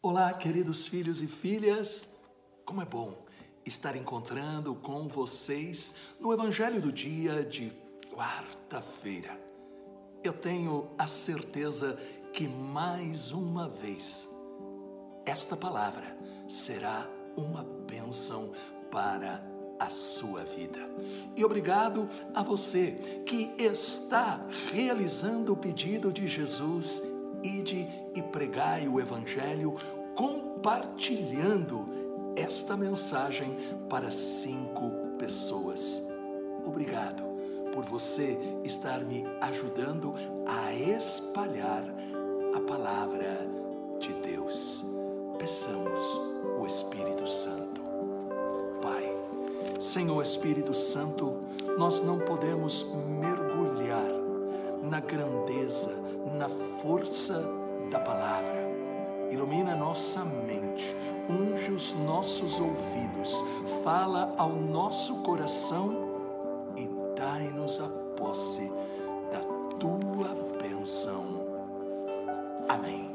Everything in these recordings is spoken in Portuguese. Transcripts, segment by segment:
Olá, queridos filhos e filhas. Como é bom estar encontrando com vocês no Evangelho do dia de quarta-feira. Eu tenho a certeza que mais uma vez esta palavra será uma bênção para a sua vida. E obrigado a você que está realizando o pedido de Jesus ide e pregai o Evangelho, compartilhando esta mensagem para cinco pessoas. Obrigado por você estar me ajudando a espalhar a palavra de Deus. Peçamos o Espírito Santo. Pai, Senhor Espírito Santo, nós não podemos mergulhar na grandeza, na força da palavra. Ilumina nossa mente, unge os nossos ouvidos, fala ao nosso coração e dai-nos a posse da tua bênção. Amém.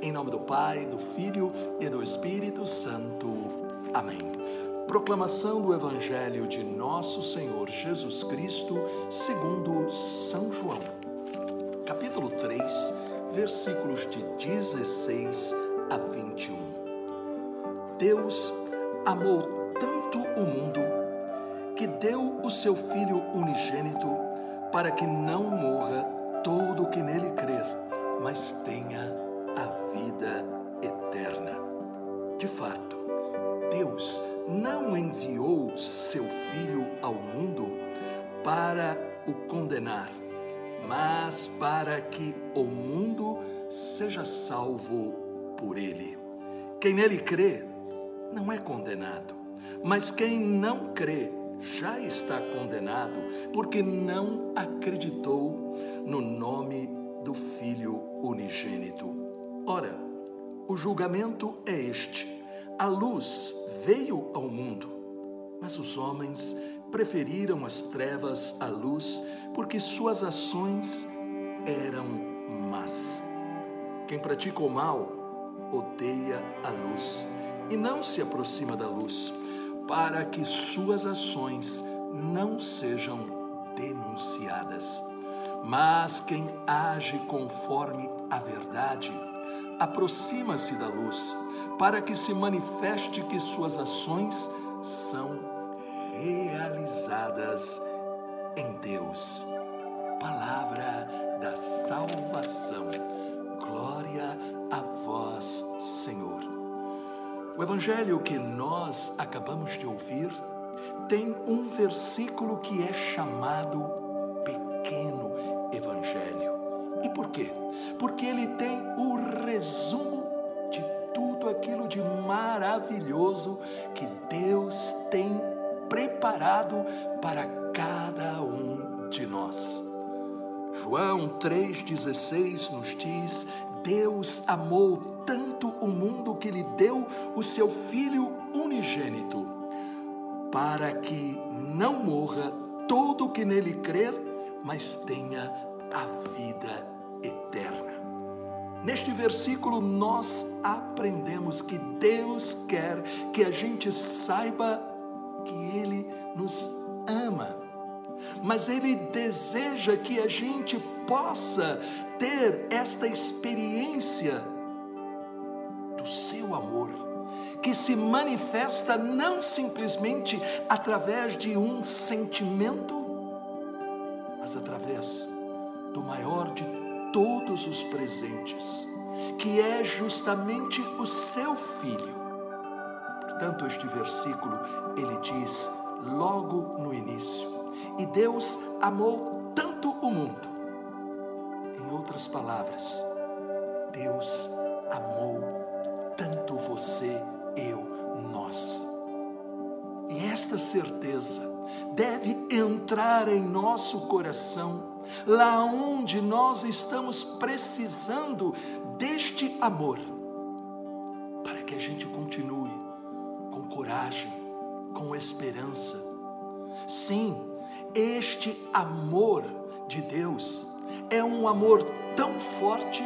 Em nome do Pai, do Filho e do Espírito Santo. Amém. Proclamação do Evangelho de Nosso Senhor Jesus Cristo, segundo São João. Capítulo 3, versículos de 16 a 21. Deus amou tanto o mundo que deu o seu Filho unigênito para que não morra todo o que nele crer, mas tenha a vida eterna. De fato, Deus não enviou seu Filho ao mundo para o condenar, mas para que o mundo seja salvo por ele. Quem nele crê não é condenado, mas quem não crê já está condenado, porque não acreditou no nome do Filho unigênito. Ora, o julgamento é este: a luz veio ao mundo, mas os homens preferiram as trevas à luz, porque suas ações eram más. Quem pratica o mal odeia a luz e não se aproxima da luz, para que suas ações não sejam denunciadas. Mas quem age conforme a verdade, aproxima-se da luz, para que se manifeste que suas ações são realizadas em Deus. Palavra da salvação. Glória a vós, Senhor. O evangelho que nós acabamos de ouvir tem um versículo que é chamado pequeno evangelho. E por quê? Porque ele tem o resumo de tudo aquilo de maravilhoso que Deus tem preparado para cada um de nós. João 3,16 nos diz: Deus amou tanto o mundo que lhe deu o seu Filho unigênito, para que não morra todo o que nele crer, mas tenha a vida eterna. Neste versículo, nós aprendemos que Deus quer que a gente saiba que Ele nos ama, mas Ele deseja que a gente possa ter esta experiência do seu amor, que se manifesta não simplesmente através de um sentimento, mas através do maior de todos os presentes, que é justamente o seu filho. Portanto, este versículo ele diz logo no início: E Deus amou tanto o mundo. Em outras palavras, Deus amou tanto você, eu, nós. E esta certeza deve entrar em nosso coração, lá onde nós estamos precisando deste amor, para que a gente continue coragem, com esperança. Sim, este amor de Deus é um amor tão forte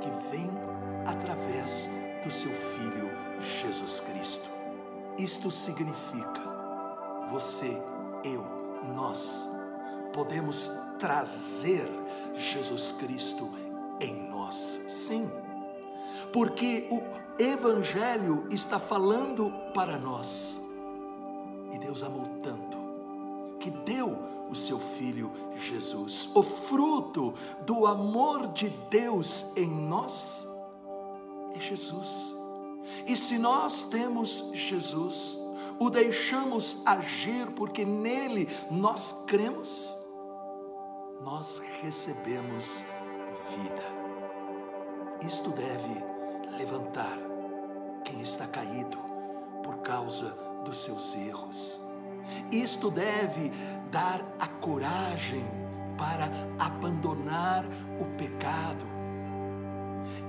que vem através do seu Filho Jesus Cristo. Isto significa você, eu, nós podemos trazer Jesus Cristo em nós. Sim, porque o Evangelho está falando para nós. E Deus amou tanto que deu o seu filho Jesus. O fruto do amor de Deus em nós é Jesus. E se nós temos Jesus, o deixamos agir porque nele nós cremos, nós recebemos vida. Isto deve levantar quem está caído por causa dos seus erros. Isto deve dar a coragem para abandonar o pecado.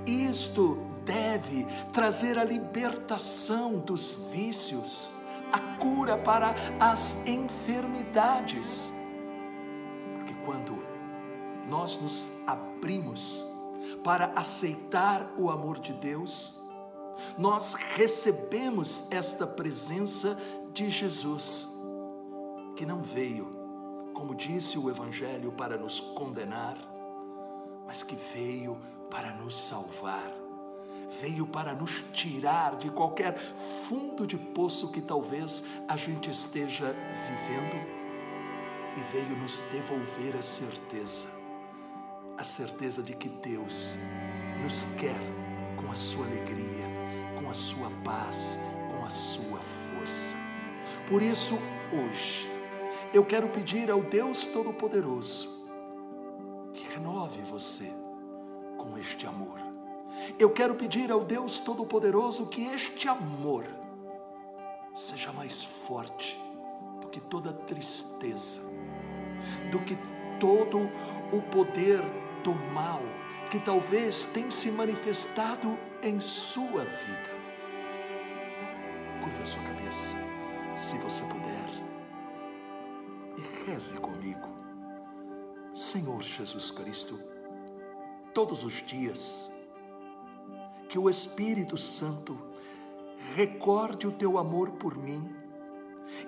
Isto deve trazer a libertação dos vícios, a cura para as enfermidades. Porque quando nós nos abrimos para aceitar o amor de Deus, nós recebemos esta presença de Jesus, que não veio, como disse o Evangelho, para nos condenar, mas que veio para nos salvar, veio para nos tirar de qualquer fundo de poço que talvez a gente esteja vivendo e veio nos devolver a certeza, a certeza de que Deus nos quer com a sua alegria, com a sua paz, com a sua força. Por isso, hoje, eu quero pedir ao Deus Todo-Poderoso que renove você com este amor. Eu quero pedir ao Deus Todo-Poderoso que este amor seja mais forte do que toda tristeza, do que todo o poder do mal que talvez tenha se manifestado em sua vida. Curva sua cabeça, se você puder reze comigo. Senhor Jesus Cristo, todos os dias, que o Espírito Santo recorde o teu amor por mim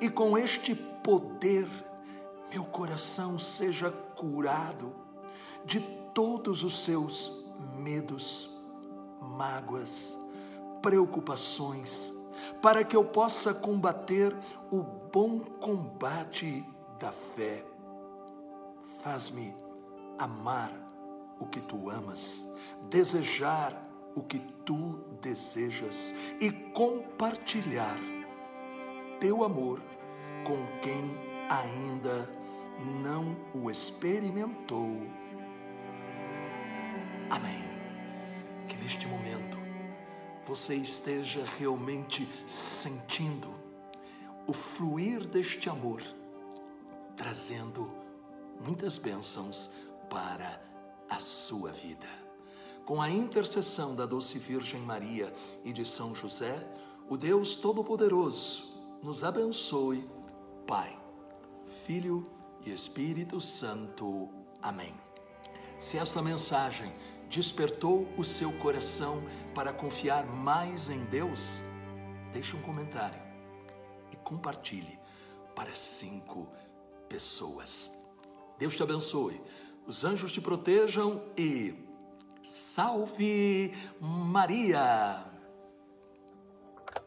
e com este poder meu coração seja curado de todos os seus medos, mágoas, preocupações, para que eu possa combater o bom combate da fé. Faz-me amar o que tu amas, desejar o que tu desejas e compartilhar teu amor com quem ainda não o experimentou. Amém. Neste momento você esteja realmente sentindo o fluir deste amor trazendo muitas bênçãos para a sua vida. Com a intercessão da doce Virgem Maria e de São José, o Deus Todo-Poderoso nos abençoe, Pai, Filho e Espírito Santo. Amém. Se esta mensagem despertou o seu coração para confiar mais em Deus, deixe um comentário e compartilhe para cinco pessoas. Deus te abençoe, os anjos te protejam e salve Maria!